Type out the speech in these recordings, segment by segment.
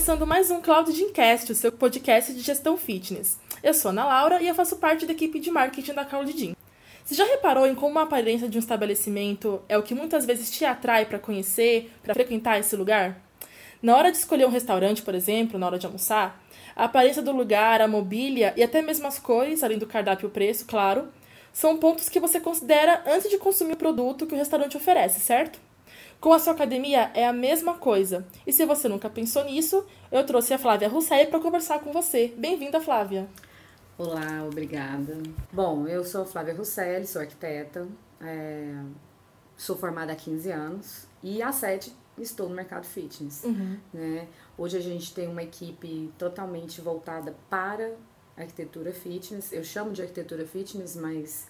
começando mais um Cloud Gyncast, o seu podcast de gestão fitness. Eu sou Ana Laura e eu faço parte da equipe de marketing da Cloud Gym. Você já reparou em como a aparência de um estabelecimento é o que muitas vezes te atrai para conhecer, para frequentar esse lugar? Na hora de escolher um restaurante, por exemplo, na hora de almoçar, a aparência do lugar, a mobília e até mesmo as cores, além do cardápio e o preço, claro, são pontos que você considera antes de consumir o produto que o restaurante oferece, certo? Com a sua academia é a mesma coisa. E se você nunca pensou nisso, eu trouxe a Flávia Rousseff para conversar com você. Bem-vinda, Flávia. Olá, obrigada. Bom, eu sou Flávia Russelli, sou arquiteta, é, sou formada há 15 anos e há 7 estou no mercado fitness. Uhum. Né? Hoje a gente tem uma equipe totalmente voltada para arquitetura fitness. Eu chamo de arquitetura fitness, mas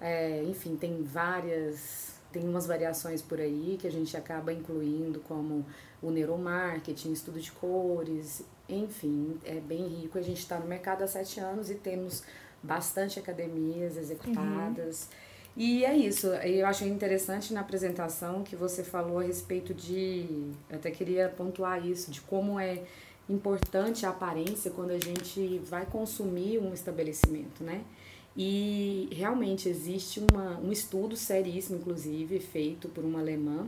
é, enfim, tem várias, tem umas variações por aí que a gente acaba incluindo, como o neuromarketing, estudo de cores, enfim, é bem rico. A gente está no mercado há sete anos e temos bastante academias executadas. Uhum. E é isso, eu achei interessante na apresentação que você falou a respeito de. Eu até queria pontuar isso, de como é importante a aparência quando a gente vai consumir um estabelecimento, né? E realmente existe uma, um estudo seríssimo, inclusive, feito por uma alemã,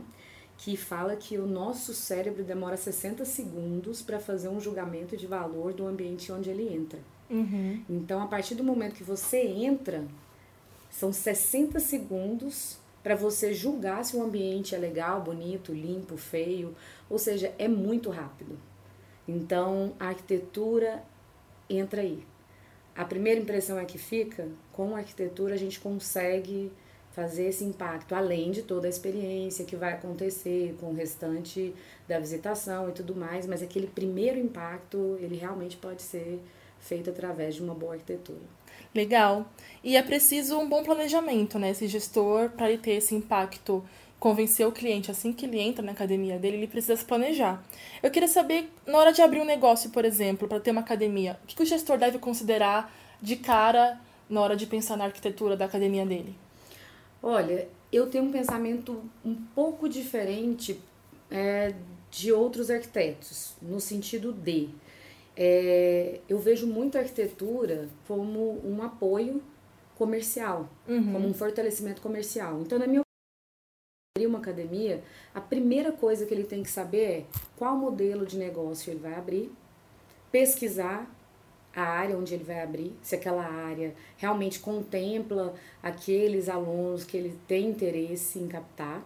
que fala que o nosso cérebro demora 60 segundos para fazer um julgamento de valor do ambiente onde ele entra. Uhum. Então, a partir do momento que você entra, são 60 segundos para você julgar se o ambiente é legal, bonito, limpo, feio, ou seja, é muito rápido. Então, a arquitetura entra aí. A primeira impressão é que fica, com a arquitetura a gente consegue fazer esse impacto, além de toda a experiência que vai acontecer com o restante da visitação e tudo mais, mas aquele primeiro impacto, ele realmente pode ser feito através de uma boa arquitetura. Legal. E é preciso um bom planejamento, né? Esse gestor, para ele ter esse impacto, convencer o cliente assim que ele entra na academia dele, ele precisa se planejar. Eu queria saber, na hora de abrir um negócio, por exemplo, para ter uma academia, o que, o gestor deve considerar de cara na hora de pensar na arquitetura da academia dele? Olha, eu tenho um pensamento um pouco diferente é, de outros arquitetos, no sentido de é, eu vejo muito a arquitetura como um apoio comercial, uhum. como um fortalecimento comercial. Então, na minha opinião, uma academia, a primeira coisa que ele tem que saber é qual modelo de negócio ele vai abrir, pesquisar a área onde ele vai abrir, se aquela área realmente contempla aqueles alunos que ele tem interesse em captar.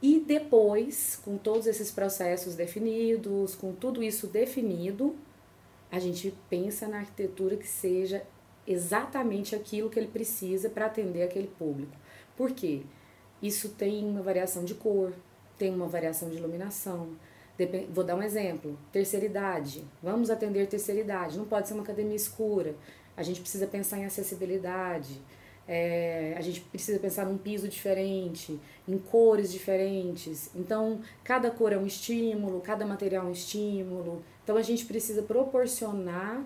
E depois, com todos esses processos definidos, com tudo isso definido, a gente pensa na arquitetura que seja exatamente aquilo que ele precisa para atender aquele público. Por quê? Isso tem uma variação de cor, tem uma variação de iluminação, Vou dar um exemplo: terceira idade. Vamos atender terceira idade. Não pode ser uma academia escura. A gente precisa pensar em acessibilidade. É, a gente precisa pensar num piso diferente, em cores diferentes. Então, cada cor é um estímulo, cada material é um estímulo. Então, a gente precisa proporcionar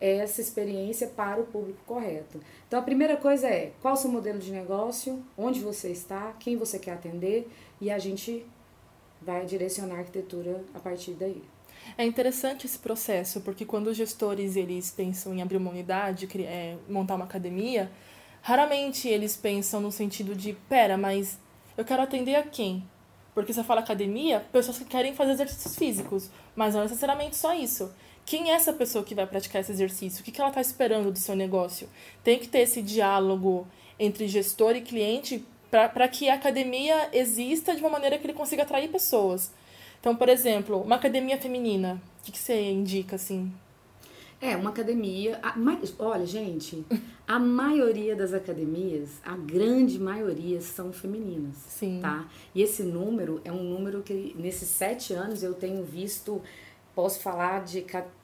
essa experiência para o público correto. Então, a primeira coisa é qual o seu modelo de negócio, onde você está, quem você quer atender, e a gente vai direcionar a arquitetura a partir daí. É interessante esse processo, porque quando os gestores eles pensam em abrir uma unidade, é, montar uma academia, raramente eles pensam no sentido de, pera, mas eu quero atender a quem? Porque você fala academia, pessoas que querem fazer exercícios físicos, mas não necessariamente só isso. Quem é essa pessoa que vai praticar esse exercício? O que ela está esperando do seu negócio? Tem que ter esse diálogo entre gestor e cliente para que a academia exista de uma maneira que ele consiga atrair pessoas. Então, por exemplo, uma academia feminina, o que, que você indica assim? É, uma academia. A, mas, olha, gente, a maioria das academias, a grande maioria, são femininas. Sim. Tá? E esse número é um número que, nesses sete anos, eu tenho visto, posso falar de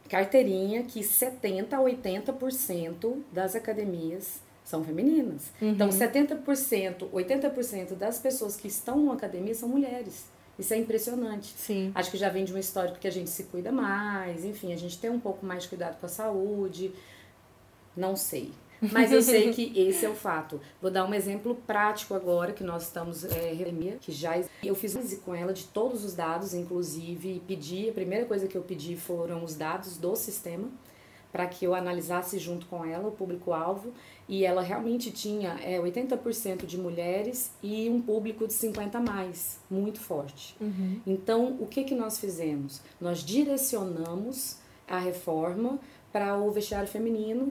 carteirinha, que 70% a 80% das academias são femininas. Uhum. Então, 70%, 80% das pessoas que estão na academia são mulheres. Isso é impressionante. Sim. Acho que já vem de uma história que a gente se cuida mais, enfim, a gente tem um pouco mais de cuidado com a saúde. Não sei. Mas eu sei que esse é o fato. Vou dar um exemplo prático agora, que nós estamos é, que já eu fiz com ela de todos os dados, inclusive pedi, a primeira coisa que eu pedi foram os dados do sistema para que eu analisasse junto com ela o público-alvo e ela realmente tinha é, 80% de mulheres e um público de 50 a mais, muito forte. Uhum. Então, o que, que nós fizemos? Nós direcionamos a reforma para o vestiário feminino,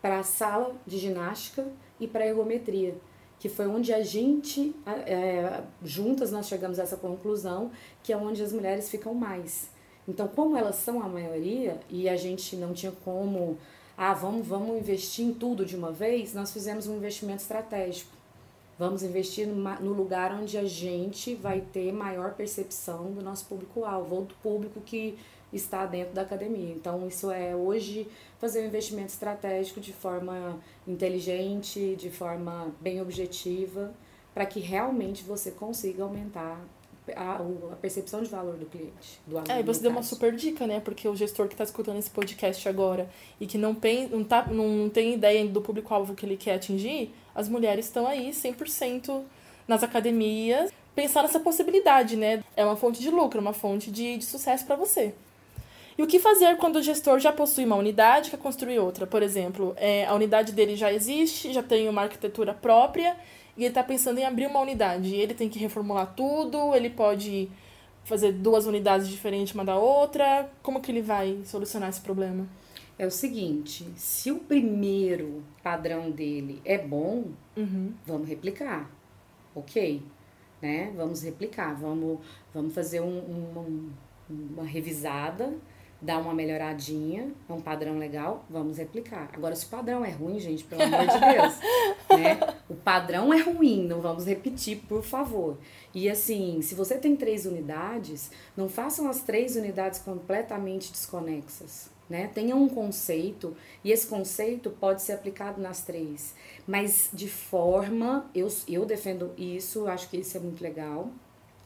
para a sala de ginástica e para a ergometria, que foi onde a gente, é, juntas nós chegamos a essa conclusão, que é onde as mulheres ficam mais. Então, como elas são a maioria e a gente não tinha como, ah, vamos, vamos investir em tudo de uma vez, nós fizemos um investimento estratégico. Vamos investir no lugar onde a gente vai ter maior percepção do nosso público-alvo, ou do público que está dentro da academia. Então, isso é hoje fazer um investimento estratégico de forma inteligente, de forma bem objetiva, para que realmente você consiga aumentar a, a, percepção de valor do cliente, do aluno. É, e você deu uma super dica, né? Porque o gestor que está escutando esse podcast agora e que não, pen, não, tá, não tem ideia do público-alvo que ele quer atingir, as mulheres estão aí 100% nas academias. Pensar nessa possibilidade, né? É uma fonte de lucro, uma fonte de, de sucesso para você. E o que fazer quando o gestor já possui uma unidade e quer construir outra? Por exemplo, é, a unidade dele já existe, já tem uma arquitetura própria e ele está pensando em abrir uma unidade. Ele tem que reformular tudo, ele pode fazer duas unidades diferentes uma da outra. Como que ele vai solucionar esse problema? É o seguinte, se o primeiro padrão dele é bom, uhum. vamos replicar, ok? Né? Vamos replicar, vamos, vamos fazer um, um, uma revisada dá uma melhoradinha, é um padrão legal, vamos replicar. Agora, se o padrão é ruim, gente, pelo amor de Deus, né? O padrão é ruim, não vamos repetir, por favor. E assim, se você tem três unidades, não façam as três unidades completamente desconexas. Né? Tenha um conceito e esse conceito pode ser aplicado nas três, mas de forma, eu, eu defendo isso, acho que isso é muito legal,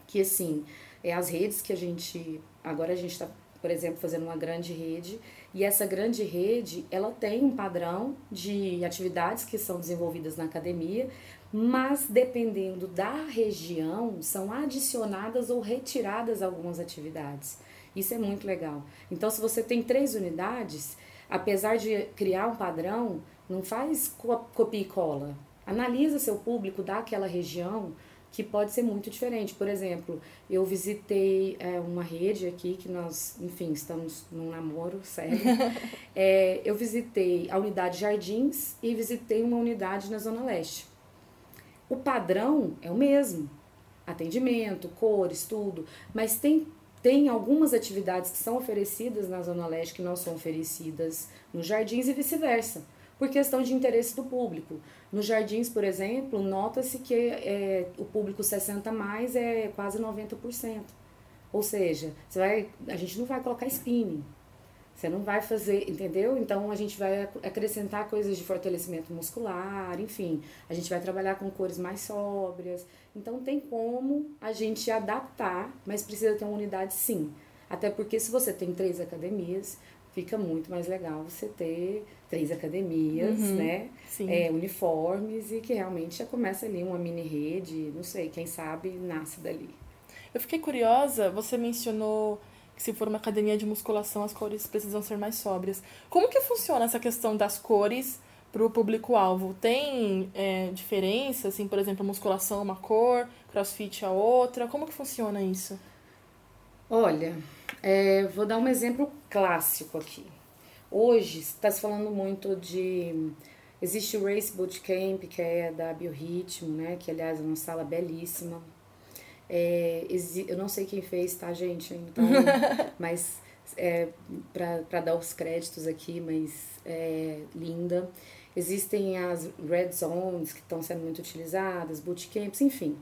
que assim, é as redes que a gente, agora a gente está por exemplo, fazendo uma grande rede, e essa grande rede, ela tem um padrão de atividades que são desenvolvidas na academia, mas dependendo da região, são adicionadas ou retiradas algumas atividades. Isso é muito legal. Então, se você tem três unidades, apesar de criar um padrão, não faz copia e cola. Analisa seu público daquela região, que pode ser muito diferente. Por exemplo, eu visitei é, uma rede aqui que nós, enfim, estamos num namoro sério. é, eu visitei a unidade Jardins e visitei uma unidade na Zona Leste. O padrão é o mesmo, atendimento, cores, tudo, mas tem tem algumas atividades que são oferecidas na Zona Leste que não são oferecidas nos jardins e vice-versa por questão de interesse do público. Nos jardins, por exemplo, nota-se que é, o público 60 mais é quase 90%. Ou seja, você vai, a gente não vai colocar spinning. Você não vai fazer, entendeu? Então a gente vai acrescentar coisas de fortalecimento muscular, enfim, a gente vai trabalhar com cores mais sóbrias. Então tem como a gente adaptar, mas precisa ter uma unidade sim. Até porque se você tem três academias, fica muito mais legal você ter três academias, uhum, né? É, uniformes e que realmente já começa ali uma mini rede, não sei, quem sabe nasce dali. Eu fiquei curiosa, você mencionou que se for uma academia de musculação as cores precisam ser mais sóbrias. Como que funciona essa questão das cores para o público-alvo? Tem é, diferença, assim, por exemplo, musculação é uma cor, crossfit a é outra? Como que funciona isso? Olha, é, vou dar um exemplo clássico aqui. Hoje está se falando muito de. Existe o Race Bootcamp, que é da Biorritmo, né? Que aliás é uma sala belíssima. É, eu não sei quem fez, tá, gente? Então, mas é, para dar os créditos aqui, mas é linda. Existem as red zones que estão sendo muito utilizadas, bootcamps, enfim.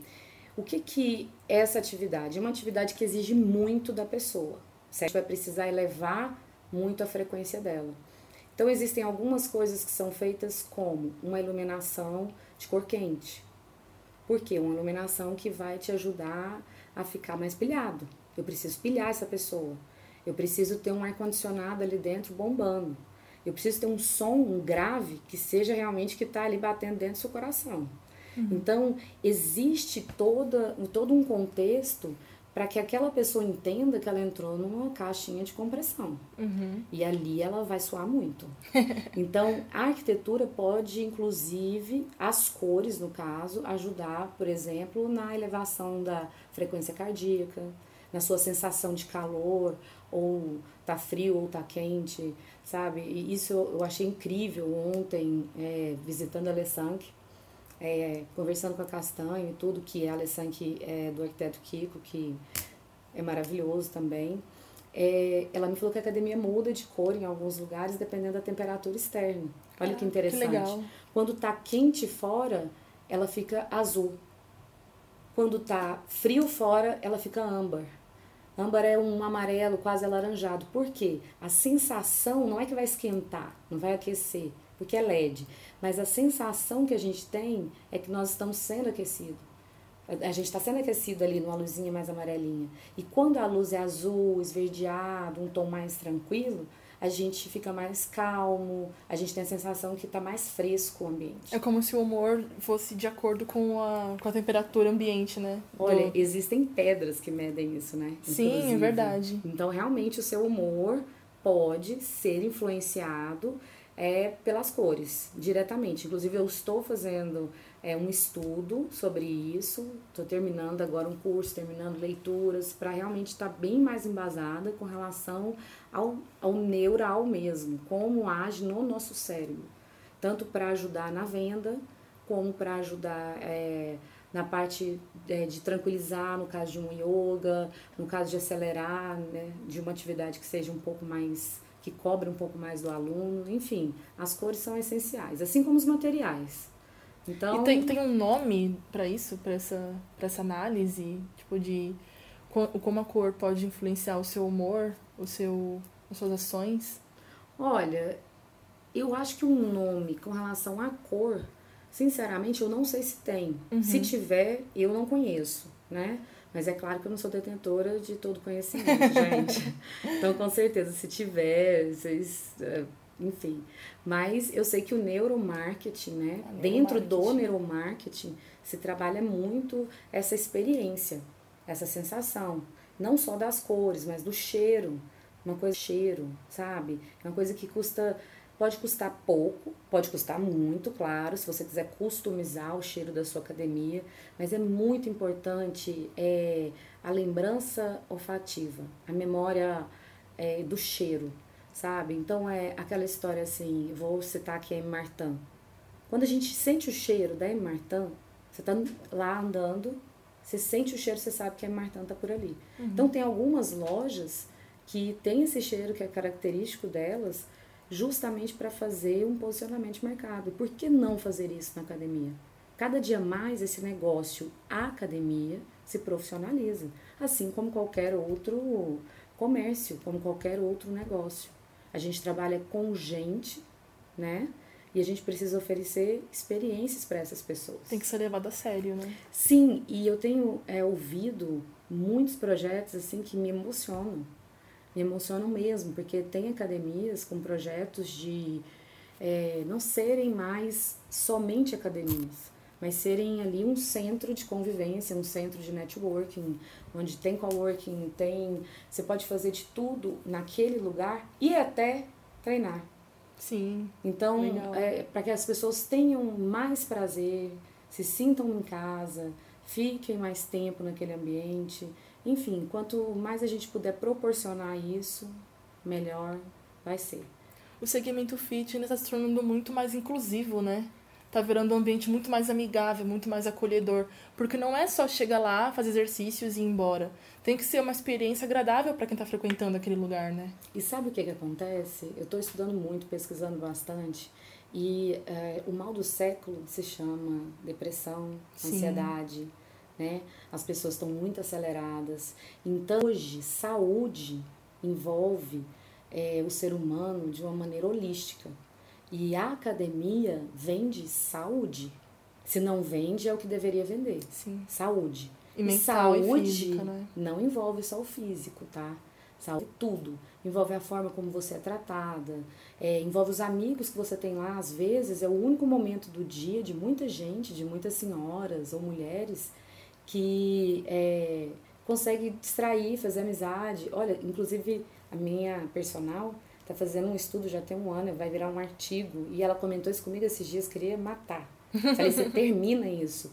O que, que é essa atividade? É uma atividade que exige muito da pessoa. Você vai precisar elevar muito a frequência dela. Então existem algumas coisas que são feitas como uma iluminação de cor quente. Por quê? Uma iluminação que vai te ajudar a ficar mais pilhado. Eu preciso pilhar essa pessoa. Eu preciso ter um ar-condicionado ali dentro bombando. Eu preciso ter um som, um grave, que seja realmente que está ali batendo dentro do seu coração. Uhum. Então, existe toda, todo um contexto para que aquela pessoa entenda que ela entrou numa caixinha de compressão. Uhum. E ali ela vai suar muito. então, a arquitetura pode, inclusive, as cores, no caso, ajudar, por exemplo, na elevação da frequência cardíaca, na sua sensação de calor, ou tá frio ou tá quente, sabe? E isso eu achei incrível ontem, é, visitando a Lessank, é, conversando com a Castanho e tudo, que é a Alessanque é, do arquiteto Kiko, que é maravilhoso também. É, ela me falou que a academia muda de cor em alguns lugares dependendo da temperatura externa. Olha ah, que interessante. Que. Quando tá quente fora, ela fica azul. Quando tá frio fora, ela fica âmbar. Âmbar é um amarelo quase alaranjado. Por quê? A sensação não é que vai esquentar, não vai aquecer, porque é LED. Mas a sensação que a gente tem é que nós estamos sendo aquecidos. A gente está sendo aquecido ali numa luzinha mais amarelinha. E quando a luz é azul, esverdeado, um tom mais tranquilo, a gente fica mais calmo, a gente tem a sensação que está mais fresco o ambiente. É como se o humor fosse de acordo com a, com a temperatura ambiente, né? Do... Olha, existem pedras que medem isso, né? Inclusive. Sim, é verdade. Então, realmente, o seu humor pode ser influenciado é pelas cores, diretamente. Inclusive, eu estou fazendo é, um estudo sobre isso, estou terminando agora um curso, terminando leituras, para realmente estar tá bem mais embasada com relação ao, ao neural mesmo, como age no nosso cérebro. Tanto para ajudar na venda, como para ajudar é, na parte é, de tranquilizar, no caso de um yoga, no caso de acelerar, né, de uma atividade que seja um pouco mais que cobre um pouco mais do aluno, enfim, as cores são essenciais, assim como os materiais. Então, e tem, tem um nome para isso, para essa, essa análise, tipo de como a cor pode influenciar o seu humor, o seu, as suas ações? Olha, eu acho que um nome com relação à cor, sinceramente, eu não sei se tem. Uhum. Se tiver, eu não conheço, né? Mas é claro que eu não sou detentora de todo conhecimento, gente. Então, com certeza, se tiver, vocês. É, enfim. Mas eu sei que o neuromarketing, né? Dentro do neuromarketing, se trabalha muito essa experiência, essa sensação. Não só das cores, mas do cheiro. Uma coisa cheiro, sabe? É uma coisa que custa Pode custar pouco, pode custar muito, claro, se você quiser customizar o cheiro da sua academia, mas é muito importante é, a lembrança olfativa, a memória é, do cheiro, sabe? Então é aquela história assim, vou citar aqui a M. Martin. Quando a gente sente o cheiro da M. Martin, você tá lá andando, você sente o cheiro, você sabe que a M. Martin tá por ali. Uhum. Então tem algumas lojas que tem esse cheiro que é característico delas, justamente para fazer um posicionamento de mercado. Por que não fazer isso na academia? Cada dia mais esse negócio, a academia, se profissionaliza, assim como qualquer outro comércio, como qualquer outro negócio. A gente trabalha com gente, né? E a gente precisa oferecer experiências para essas pessoas. Tem que ser levado a sério, né? Sim, e eu tenho é, ouvido muitos projetos assim que me emocionam me emocionam mesmo, porque tem academias com projetos de é, não serem mais somente academias, mas serem ali um centro de convivência, um centro de networking, onde tem coworking, tem. Você pode fazer de tudo naquele lugar e até treinar. Sim. Então, é, para que as pessoas tenham mais prazer, se sintam em casa, fiquem mais tempo naquele ambiente. Enfim, quanto mais a gente puder proporcionar isso, melhor vai ser. O segmento fitness está se tornando muito mais inclusivo, né? Tá virando um ambiente muito mais amigável, muito mais acolhedor. Porque não é só chegar lá, fazer exercícios e ir embora. Tem que ser uma experiência agradável para quem está frequentando aquele lugar, né? E sabe o que, que acontece? Eu estou estudando muito, pesquisando bastante. E é, o mal do século se chama depressão, Sim. ansiedade né? As pessoas estão muito aceleradas. Então, hoje, saúde envolve é, o ser humano de uma maneira holística. E a academia vende saúde. Se não vende, é o que deveria vender. Sim. Saúde. E, mental saúde e física, né? não envolve só o físico, tá? saúde, tudo. Envolve a forma como você é tratada, é, envolve os amigos que você tem lá. Às vezes é o único momento do dia de muita gente, de muitas senhoras ou mulheres que é, consegue distrair, fazer amizade. Olha, inclusive a minha personal está fazendo um estudo já tem um ano, vai virar um artigo, e ela comentou isso comigo esses dias, queria matar. Falei, você termina isso.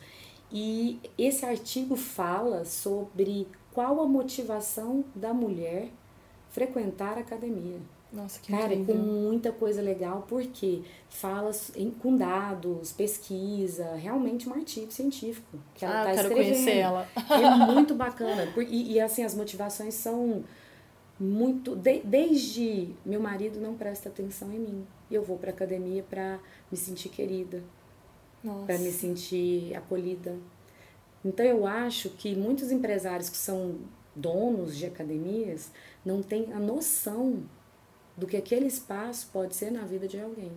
E esse artigo fala sobre qual a motivação da mulher frequentar a academia. Nossa, que Cara, incrível. com muita coisa legal, porque fala em, com dados, pesquisa, realmente um artigo científico que ela ah, tá quero escrevendo. conhecer ela. É muito bacana. E, e, assim, as motivações são muito. de- desde meu marido não presta atenção em mim. E eu vou pra academia pra me sentir querida, Nossa. para me sentir acolhida. Então eu acho que muitos empresários que são donos de academias não têm a noção do que aquele espaço pode ser na vida de alguém.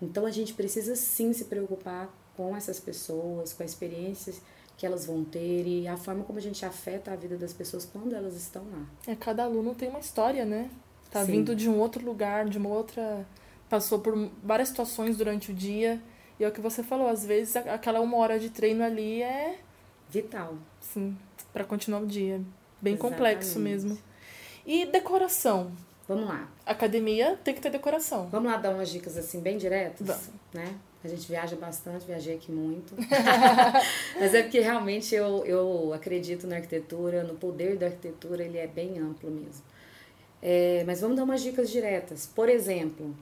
Então a gente precisa sim se preocupar com essas pessoas, com as experiências que elas vão ter e a forma como a gente afeta a vida das pessoas quando elas estão lá. É, cada aluno tem uma história, né? Tá Sim. vindo de um outro lugar, de uma outra. Passou por várias situações durante o dia. E é o que você falou, às vezes aquela uma hora de treino ali é, Vital. sim, pra continuar o dia. Bem complexo Exatamente. mesmo. E decoração. Vamos lá. Academia tem que ter decoração. Vamos lá dar umas dicas assim bem diretas, Vamos. né? A gente viaja bastante, viajei aqui muito. Mas é porque realmente eu, eu acredito na arquitetura, no poder da arquitetura, ele é bem amplo mesmo. É, mas vamos dar umas dicas diretas. Por exemplo,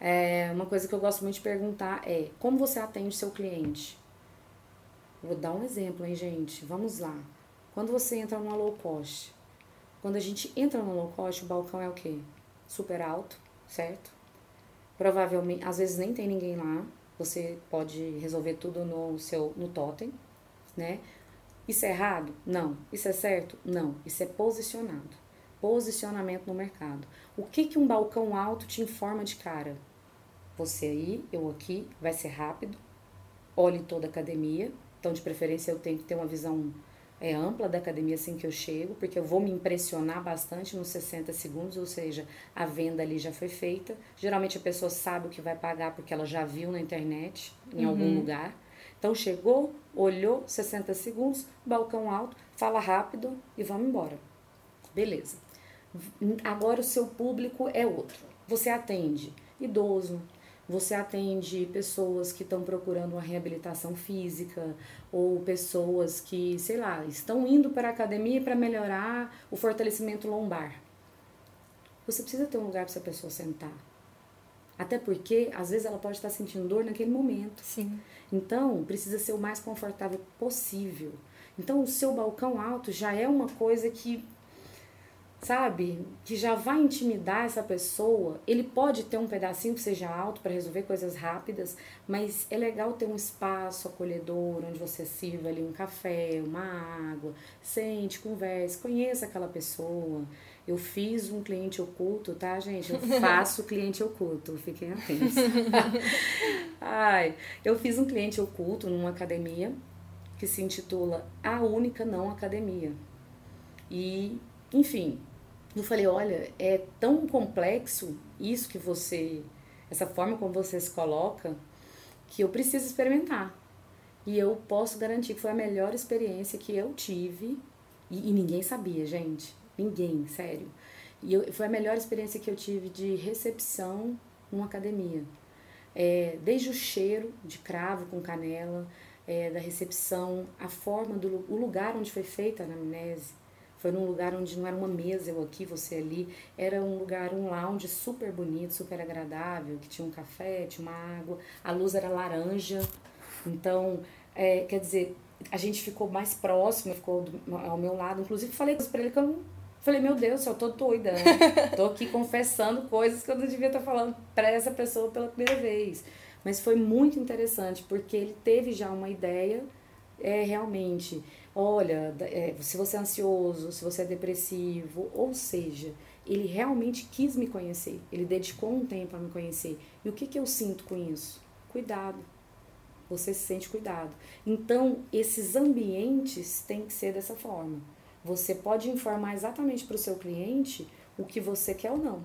é, uma coisa que eu gosto muito de perguntar é como você atende seu cliente? Vou dar um exemplo, hein, gente? Vamos lá. Quando você entra numa low cost, quando a gente entra no low cost, o balcão é o quê? Super alto, certo? Provavelmente, às vezes nem tem ninguém lá. Você pode resolver tudo no seu no totem, né? Isso é errado? Não. Isso é certo? Não. Isso é posicionado. Posicionamento no mercado. O que que um balcão alto te informa de cara? Você aí, eu aqui, vai ser rápido. Olhe toda a academia. Então, de preferência, eu tenho que ter uma visão é, ampla da academia assim que eu chego, porque eu vou me impressionar bastante nos 60 segundos, ou seja, a venda ali já foi feita. Geralmente a pessoa sabe o que vai pagar porque ela já viu na internet, em algum lugar. Então chegou, olhou, 60 segundos, balcão alto, fala rápido e vamos embora. Beleza. Agora o seu público é outro. Você atende idoso, você atende pessoas que estão procurando uma reabilitação física ou pessoas que, sei lá, estão indo para a academia para melhorar o fortalecimento lombar. Você precisa ter um lugar para essa pessoa sentar. Até porque, às vezes, ela pode estar sentindo dor naquele momento. Sim. Então, precisa ser o mais confortável possível. Então, o seu balcão alto já é uma coisa que, sabe, que já vai intimidar essa pessoa. Ele pode ter um pedacinho que seja alto para resolver coisas rápidas, mas é legal ter um espaço acolhedor onde você sirva ali um café, uma água, sente, converse, conheça aquela pessoa. Eu fiz um cliente oculto, tá, gente? Eu faço cliente oculto, fiquem atentos. Ai, eu fiz um cliente oculto numa academia que se intitula A Única Não Academia. E, enfim, eu falei, olha, é tão complexo isso que você, essa forma como você se coloca, que eu preciso experimentar. E eu posso garantir que foi a melhor experiência que eu tive. E, e ninguém sabia, gente. Ninguém, sério. E eu, foi a melhor experiência que eu tive de recepção numa academia. É, desde o cheiro de cravo com canela, é, da recepção, a forma do o lugar onde foi feita a anamnese. Foi num lugar onde não era uma mesa, eu aqui, você ali. Era um lugar, um lounge super bonito, super agradável, que tinha um café, tinha uma água. A luz era laranja. Então, é, quer dizer, a gente ficou mais próximo, ficou do- ao meu lado. Inclusive, falei pra ele que eu não. Falei, meu Deus, eu tô doida, né? Tô aqui confessando coisas que eu não devia estar falando pra essa pessoa pela primeira vez. Mas foi muito interessante, porque ele teve já uma ideia, é realmente, olha, é, se você é ansioso, se você é depressivo, ou seja, ele realmente quis me conhecer, ele dedicou um tempo a me conhecer. E o que, que eu sinto com isso? Cuidado. Você se sente cuidado. Então, esses ambientes têm que ser dessa forma. você pode informar exatamente para o seu cliente o que você quer ou não,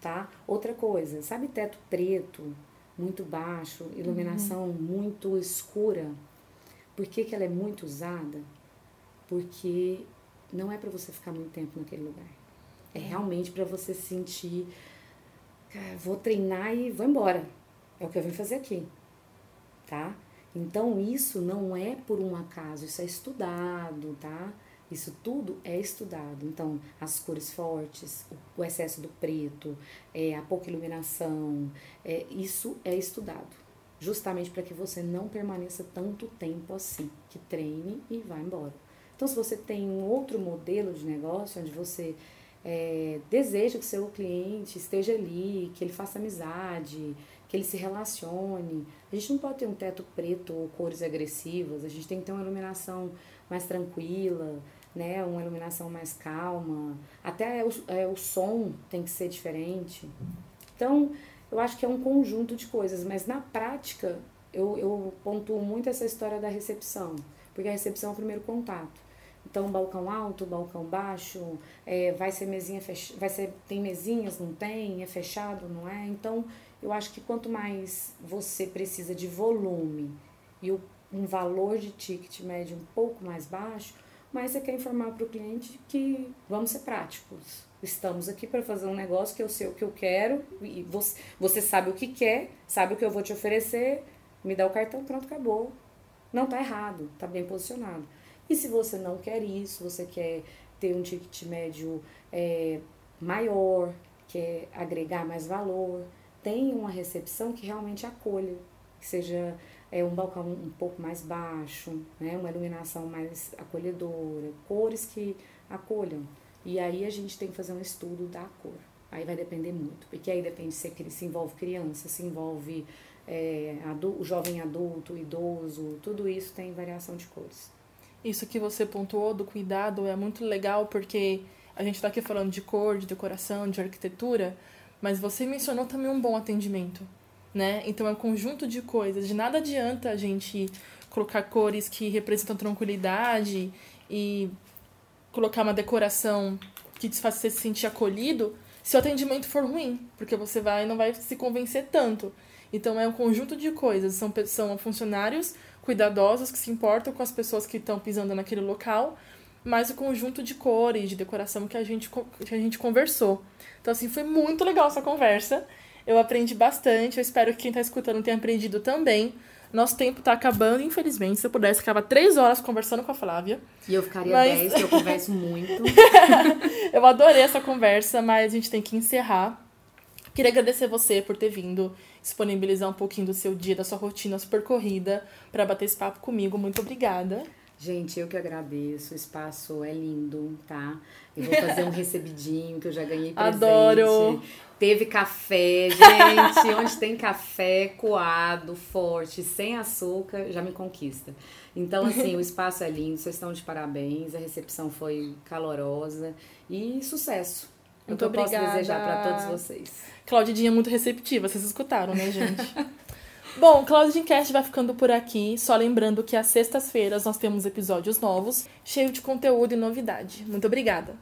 tá? Outra coisa, sabe teto preto, muito baixo, iluminação uhum. muito escura? Por que, que ela é muito usada? Porque não é para você ficar muito tempo naquele lugar. É uhum. realmente para você sentir, vou treinar e vou embora. É o que eu vim fazer aqui, tá? Então isso não é por um acaso, isso é estudado, tá? Isso tudo é estudado. Então, as cores fortes, o excesso do preto, é, a pouca iluminação, é, isso é estudado. Justamente para que você não permaneça tanto tempo assim, que treine e vá embora. Então, se você tem um outro modelo de negócio onde você é, deseja que seu cliente esteja ali, que ele faça amizade, que ele se relacione. A gente não pode ter um teto preto ou cores agressivas, a gente tem que ter uma iluminação mais tranquila, né? Uma iluminação mais calma. Até o, é, o som tem que ser diferente. Então, eu acho que é um conjunto de coisas, mas na prática eu, eu pontuo muito essa história da recepção, porque a recepção é o primeiro contato. Então, balcão alto, balcão baixo, é, vai ser mesinha vai ser tem mesinhas, não tem, é fechado, não é? Então, eu acho que quanto mais você precisa de volume e um valor de ticket médio um pouco mais baixo, mais você quer informar para o cliente que vamos ser práticos. Estamos aqui para fazer um negócio que eu sei o que eu quero e você, você sabe o que quer, sabe o que eu vou te oferecer, me dá o cartão, pronto, acabou. Não está errado, está bem posicionado. E se você não quer isso, você quer ter um ticket médio é, maior, quer agregar mais valor, tem uma recepção que realmente acolha, que seja é, um balcão um pouco mais baixo, né, uma iluminação mais acolhedora, cores que acolham. E aí a gente tem que fazer um estudo da cor. Aí vai depender muito, porque aí depende se se envolve criança, se envolve é, adulto, jovem adulto, idoso, tudo isso tem variação de cores. Isso que você pontuou do cuidado é muito legal porque a gente está aqui falando de cor, de decoração, de arquitetura, mas você mencionou também um bom atendimento, né? Então é um conjunto de coisas. De nada adianta a gente colocar cores que representam tranquilidade e colocar uma decoração que te faça se sentir acolhido se o atendimento for ruim, porque você vai não vai se convencer tanto. Então é um conjunto de coisas. São, são funcionários cuidadosos que se importam com as pessoas que estão pisando naquele local, mais o conjunto de cores, de decoração que a gente, que a gente conversou. Então, assim, foi muito legal essa conversa. Eu aprendi bastante, eu espero que quem está escutando tenha aprendido também. Nosso tempo está acabando, infelizmente. Se eu pudesse, ficava três horas conversando com a Flávia. E eu ficaria mas... dez, porque eu converso muito. eu adorei essa conversa, mas a gente tem que encerrar. Queria agradecer você por ter vindo, disponibilizar um pouquinho do seu dia, da sua rotina super corrida, para bater esse papo comigo. Muito obrigada. Gente, eu que agradeço. O espaço é lindo, tá? Eu vou fazer um recebidinho que eu já ganhei presente. Adoro! Teve café, gente. onde tem café coado, forte, sem açúcar, já me conquista. Então, assim, o espaço é lindo, vocês estão de parabéns, a recepção foi calorosa e sucesso. Muito eu obrigada. posso desejar para todos vocês. Claudinha é muito receptiva, vocês escutaram, né, gente? Bom, o Cloudcast vai ficando por aqui. Só lembrando que às sextas-feiras nós temos episódios novos, cheio de conteúdo e novidade. Muito obrigada!